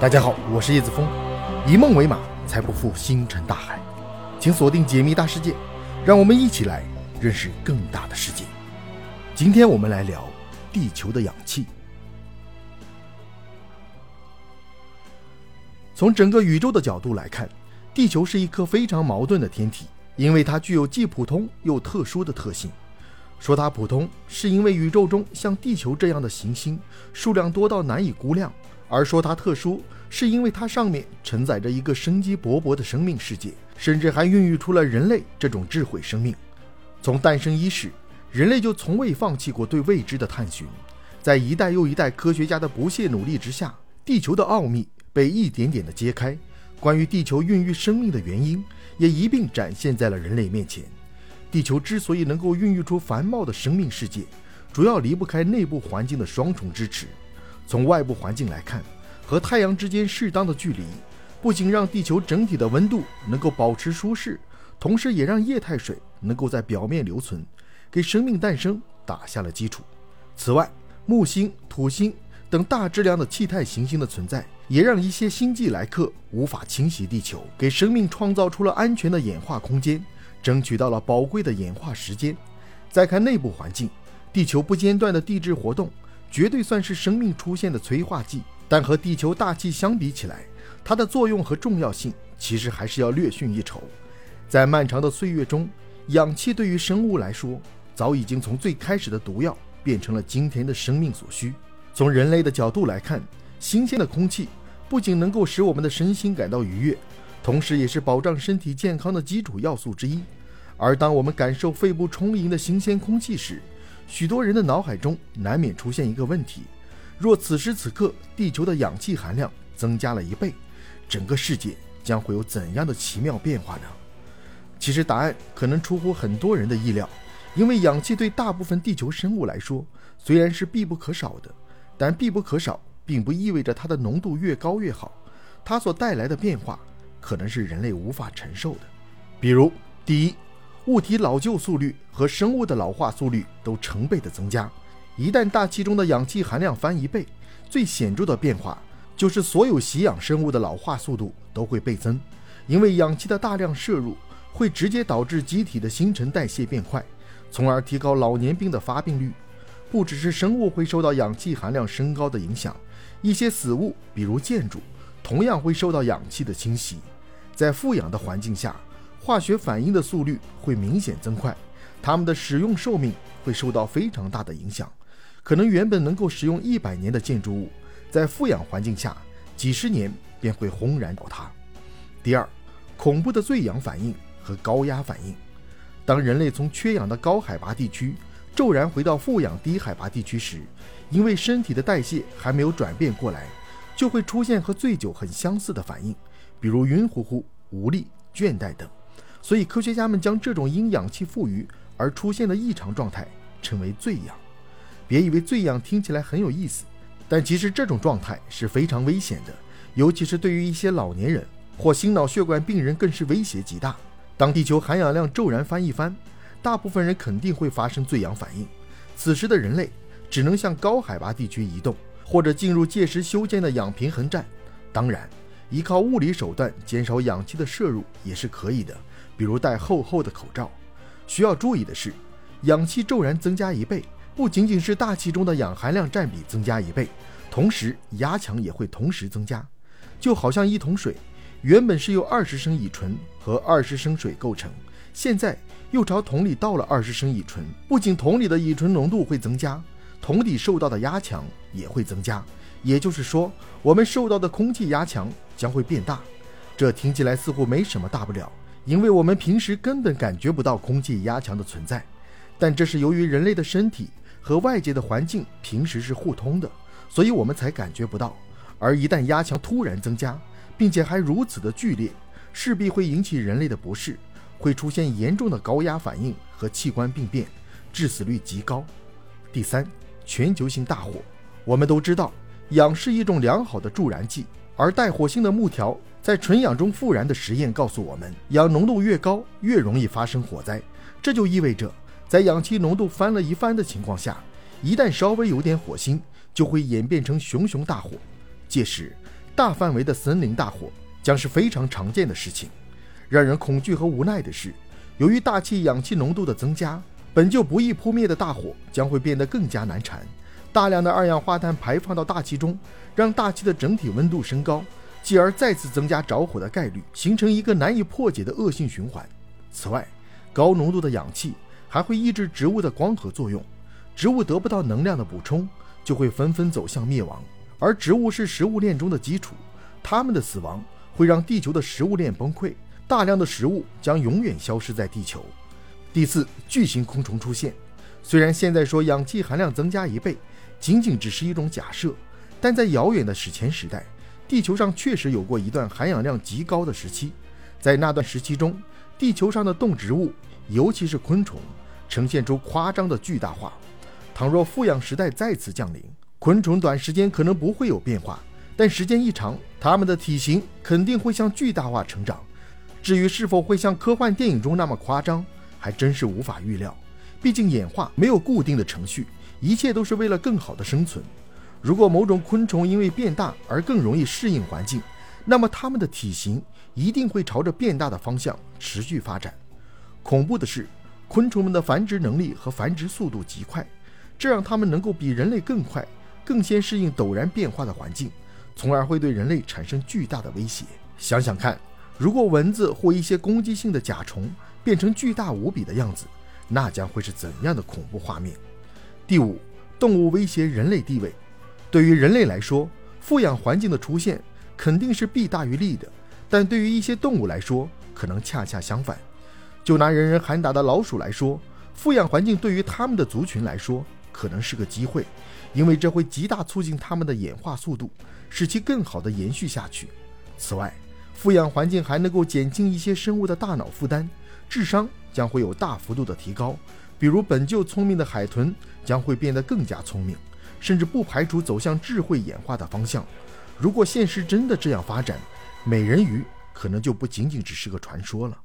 大家好，我是叶子峰，以梦为马，才不负星辰大海。请锁定解密大世界，让我们一起来认识更大的世界。今天我们来聊地球的氧气。从整个宇宙的角度来看，地球是一颗非常矛盾的天体，因为它具有既普通又特殊的特性。说它普通，是因为宇宙中像地球这样的行星数量多到难以估量。而说它特殊，是因为它上面承载着一个生机勃勃的生命世界，甚至还孕育出了人类这种智慧生命。从诞生伊始，人类就从未放弃过对未知的探寻。在一代又一代科学家的不懈努力之下，地球的奥秘被一点点的揭开，关于地球孕育生命的原因也一并展现在了人类面前。地球之所以能够孕育出繁茂的生命世界，主要离不开内部环境的双重支持。从外部环境来看，和太阳之间适当的距离，不仅让地球整体的温度能够保持舒适，同时也让液态水能够在表面留存，给生命诞生打下了基础。此外，木星、土星等大质量的气态行星的存在，也让一些星际来客无法侵袭地球，给生命创造出了安全的演化空间，争取到了宝贵的演化时间。再看内部环境，地球不间断的地质活动。绝对算是生命出现的催化剂，但和地球大气相比起来，它的作用和重要性其实还是要略逊一筹。在漫长的岁月中，氧气对于生物来说，早已经从最开始的毒药变成了今天的生命所需。从人类的角度来看，新鲜的空气不仅能够使我们的身心感到愉悦，同时也是保障身体健康的基础要素之一。而当我们感受肺部充盈的新鲜空气时，许多人的脑海中难免出现一个问题：若此时此刻地球的氧气含量增加了一倍，整个世界将会有怎样的奇妙变化呢？其实答案可能出乎很多人的意料，因为氧气对大部分地球生物来说虽然是必不可少的，但必不可少并不意味着它的浓度越高越好。它所带来的变化可能是人类无法承受的，比如第一。物体老旧速率和生物的老化速率都成倍的增加。一旦大气中的氧气含量翻一倍，最显著的变化就是所有吸氧生物的老化速度都会倍增。因为氧气的大量摄入会直接导致机体的新陈代谢变快，从而提高老年病的发病率。不只是生物会受到氧气含量升高的影响，一些死物，比如建筑，同样会受到氧气的侵袭。在富氧的环境下。化学反应的速率会明显增快，它们的使用寿命会受到非常大的影响，可能原本能够使用一百年的建筑物，在富氧环境下几十年便会轰然倒塌。第二，恐怖的醉氧反应和高压反应。当人类从缺氧的高海拔地区骤然回到富氧低海拔地区时，因为身体的代谢还没有转变过来，就会出现和醉酒很相似的反应，比如晕乎乎、无力、倦怠等。所以，科学家们将这种因氧气富余而出现的异常状态称为醉氧。别以为醉氧听起来很有意思，但其实这种状态是非常危险的，尤其是对于一些老年人或心脑血管病人更是威胁极大。当地球含氧量骤然翻一番，大部分人肯定会发生醉氧反应。此时的人类只能向高海拔地区移动，或者进入届时修建的氧平衡站。当然，依靠物理手段减少氧气的摄入也是可以的。比如戴厚厚的口罩。需要注意的是，氧气骤然增加一倍，不仅仅是大气中的氧含量占比增加一倍，同时压强也会同时增加。就好像一桶水原本是由二十升乙醇和二十升水构成，现在又朝桶里倒了二十升乙醇，不仅桶里的乙醇浓度会增加，桶底受到的压强也会增加。也就是说，我们受到的空气压强将会变大。这听起来似乎没什么大不了。因为我们平时根本感觉不到空气压强的存在，但这是由于人类的身体和外界的环境平时是互通的，所以我们才感觉不到。而一旦压强突然增加，并且还如此的剧烈，势必会引起人类的不适，会出现严重的高压反应和器官病变，致死率极高。第三，全球性大火。我们都知道，氧是一种良好的助燃剂，而带火星的木条。在纯氧中复燃的实验告诉我们，氧浓度越高，越容易发生火灾。这就意味着，在氧气浓度翻了一番的情况下，一旦稍微有点火星，就会演变成熊熊大火。届时，大范围的森林大火将是非常常见的事情。让人恐惧和无奈的是，由于大气氧气浓度的增加，本就不易扑灭的大火将会变得更加难缠。大量的二氧化碳排放到大气中，让大气的整体温度升高，继而再次增加着火的概率，形成一个难以破解的恶性循环。此外，高浓度的氧气还会抑制植物的光合作用，植物得不到能量的补充，就会纷纷走向灭亡。而植物是食物链中的基础，它们的死亡会让地球的食物链崩溃，大量的食物将永远消失在地球。第四，巨型昆虫出现。虽然现在说氧气含量增加一倍，仅仅只是一种假设，但在遥远的史前时代，地球上确实有过一段含氧量极高的时期。在那段时期中，地球上的动植物，尤其是昆虫，呈现出夸张的巨大化。倘若富氧时代再次降临，昆虫短时间可能不会有变化，但时间一长，它们的体型肯定会向巨大化成长。至于是否会像科幻电影中那么夸张，还真是无法预料。毕竟演化没有固定的程序，一切都是为了更好的生存。如果某种昆虫因为变大而更容易适应环境，那么它们的体型一定会朝着变大的方向持续发展。恐怖的是，昆虫们的繁殖能力和繁殖速度极快，这让它们能够比人类更快。更先适应陡然变化的环境，从而会对人类产生巨大的威胁。想想看，如果蚊子或一些攻击性的甲虫变成巨大无比的样子，那将会是怎样的恐怖画面？第五，动物威胁人类地位。对于人类来说，富氧环境的出现肯定是弊大于利的，但对于一些动物来说，可能恰恰相反。就拿人人喊打的老鼠来说，富氧环境对于它们的族群来说，可能是个机会。因为这会极大促进它们的演化速度，使其更好地延续下去。此外，富氧环境还能够减轻一些生物的大脑负担，智商将会有大幅度的提高。比如，本就聪明的海豚将会变得更加聪明，甚至不排除走向智慧演化的方向。如果现实真的这样发展，美人鱼可能就不仅仅只是个传说了。